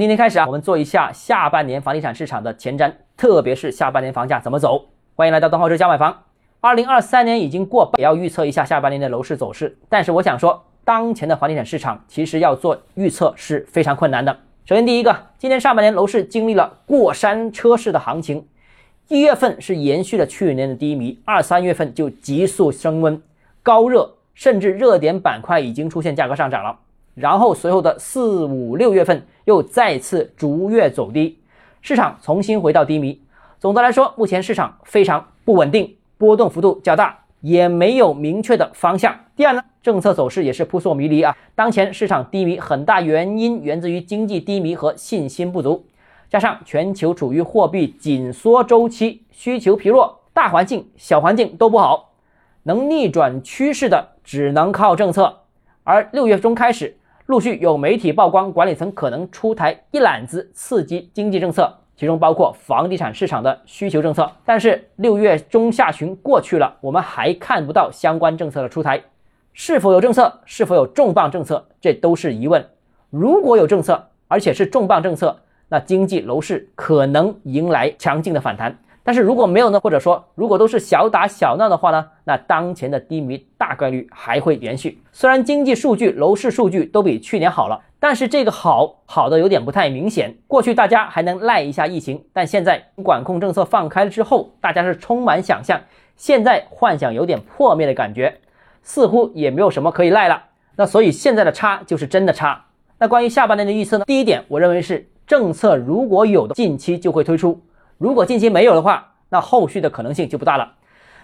今天开始啊，我们做一下下半年房地产市场的前瞻，特别是下半年房价怎么走。欢迎来到东浩之家买房。二零二三年已经过半，也要预测一下下半年的楼市走势。但是我想说，当前的房地产市场其实要做预测是非常困难的。首先，第一个，今年上半年楼市经历了过山车式的行情，一月份是延续了去年的低迷，二三月份就急速升温，高热，甚至热点板块已经出现价格上涨了。然后随后的四五六月份又再次逐月走低，市场重新回到低迷。总的来说，目前市场非常不稳定，波动幅度较大，也没有明确的方向。第二呢，政策走势也是扑朔迷离啊。当前市场低迷很大原因源自于经济低迷和信心不足，加上全球处于货币紧缩周期，需求疲弱，大环境、小环境都不好，能逆转趋势的只能靠政策。而六月中开始。陆续有媒体曝光，管理层可能出台一揽子刺激经济政策，其中包括房地产市场的需求政策。但是六月中下旬过去了，我们还看不到相关政策的出台，是否有政策，是否有重磅政策，这都是疑问。如果有政策，而且是重磅政策，那经济楼市可能迎来强劲的反弹。但是如果没有呢？或者说，如果都是小打小闹的话呢？那当前的低迷大概率还会延续。虽然经济数据、楼市数据都比去年好了，但是这个好好的有点不太明显。过去大家还能赖一下疫情，但现在管控政策放开了之后，大家是充满想象，现在幻想有点破灭的感觉，似乎也没有什么可以赖了。那所以现在的差就是真的差。那关于下半年的预测呢？第一点，我认为是政策如果有的，近期就会推出。如果近期没有的话，那后续的可能性就不大了。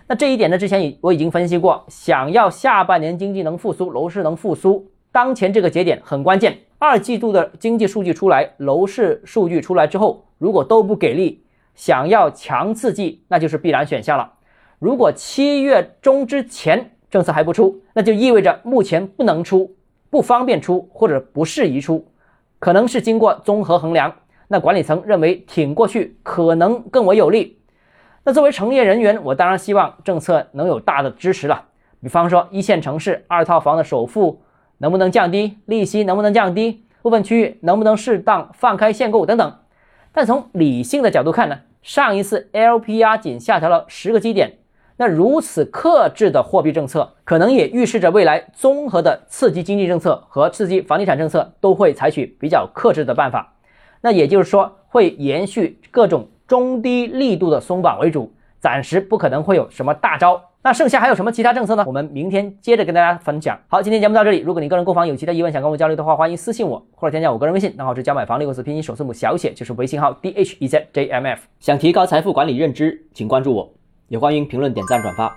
那这一点呢，之前已我已经分析过。想要下半年经济能复苏，楼市能复苏，当前这个节点很关键。二季度的经济数据出来，楼市数据出来之后，如果都不给力，想要强刺激，那就是必然选项了。如果七月中之前政策还不出，那就意味着目前不能出，不方便出或者不适宜出，可能是经过综合衡量。那管理层认为挺过去可能更为有利。那作为从业人员，我当然希望政策能有大的支持了。比方说，一线城市二套房的首付能不能降低，利息能不能降低，部分区域能不能适当放开限购等等。但从理性的角度看呢，上一次 LPR 仅下调了十个基点，那如此克制的货币政策，可能也预示着未来综合的刺激经济政策和刺激房地产政策都会采取比较克制的办法。那也就是说，会延续各种中低力度的松绑为主，暂时不可能会有什么大招。那剩下还有什么其他政策呢？我们明天接着跟大家分享。好，今天节目到这里。如果你个人购房有其他疑问想跟我交流的话，欢迎私信我或者添加我个人微信，账号是加买房六个字拼音首字母小写，就是微信号 d h e z j m f。想提高财富管理认知，请关注我，也欢迎评论、点赞、转发。